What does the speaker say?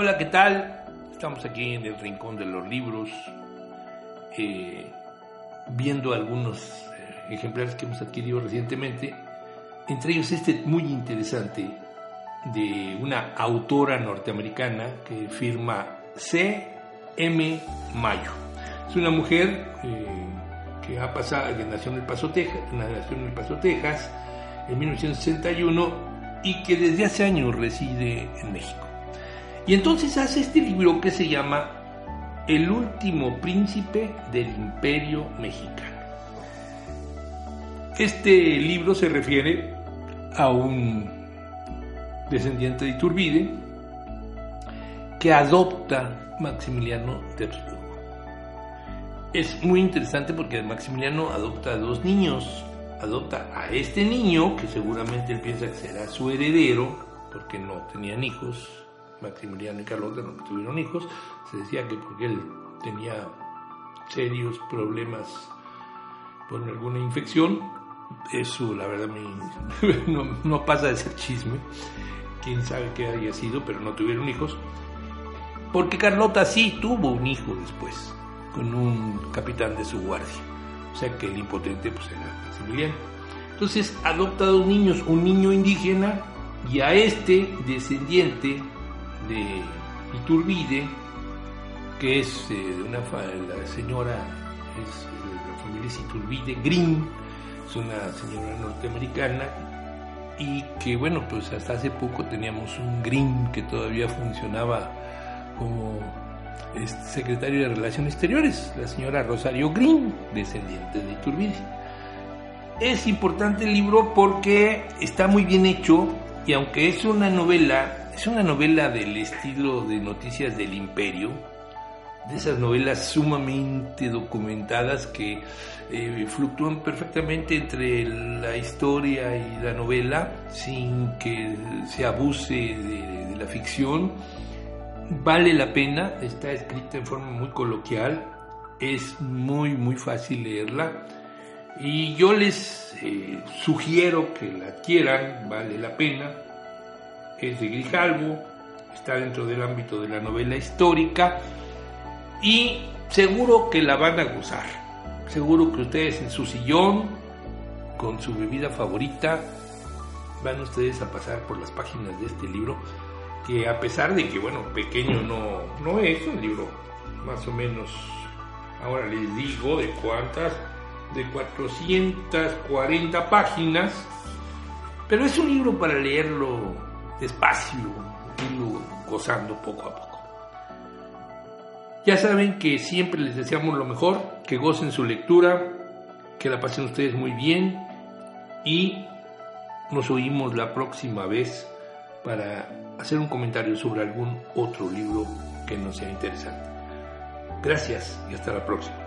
Hola, ¿qué tal? Estamos aquí en el Rincón de los Libros, eh, viendo algunos eh, ejemplares que hemos adquirido recientemente, entre ellos este muy interesante de una autora norteamericana que firma C. M. Mayo. Es una mujer eh, que ha pasado, que nació en el Paso, Texas, nació en el Paso, Texas, en 1961 y que desde hace años reside en México. Y entonces hace este libro que se llama El último príncipe del imperio mexicano. Este libro se refiere a un descendiente de Iturbide que adopta Maximiliano de Habsburgo. Es muy interesante porque Maximiliano adopta a dos niños. Adopta a este niño, que seguramente él piensa que será su heredero, porque no tenían hijos, Maximiliano y Carlota no tuvieron hijos, se decía que porque él tenía serios problemas por alguna infección, eso la verdad no, no, pasa de ser chisme, quién sabe qué haya sido, pero no tuvieron hijos, porque Carlota sí tuvo un hijo después, con un capitán de su guardia, o sea que el impotente pues era Maximiliano. Entonces adopta dos niños, un niño indígena y a este descendiente de Iturbide, que es eh, una señora, es de la familia Iturbide Green, es una señora norteamericana y que bueno, pues hasta hace poco teníamos un Green que todavía funcionaba como secretario de Relaciones Exteriores, la señora Rosario Green, descendiente de Iturbide. Es importante el libro porque está muy bien hecho y aunque es una novela es una novela del estilo de Noticias del Imperio, de esas novelas sumamente documentadas que eh, fluctúan perfectamente entre la historia y la novela sin que se abuse de, la ficción. Vale la pena, está escrita en forma muy coloquial, es muy muy fácil leerla y yo les eh, sugiero que la adquieran, vale la pena es de Grijalvo, está dentro del ámbito de la novela histórica y seguro que la van a gozar. Seguro que ustedes en su sillón, con su bebida favorita, van ustedes a pasar por las páginas de este libro, que a pesar de que, bueno, pequeño no, no es, un libro más o menos, ahora les digo de cuántas, de 440 páginas, pero es un libro para leerlo despacio, irlo gozando poco a poco. Ya saben que siempre les deseamos lo mejor, que gocen su lectura, que la pasen ustedes muy bien y nos oímos la próxima vez para hacer un comentario sobre algún otro libro que nos sea interesante. Gracias y hasta la próxima.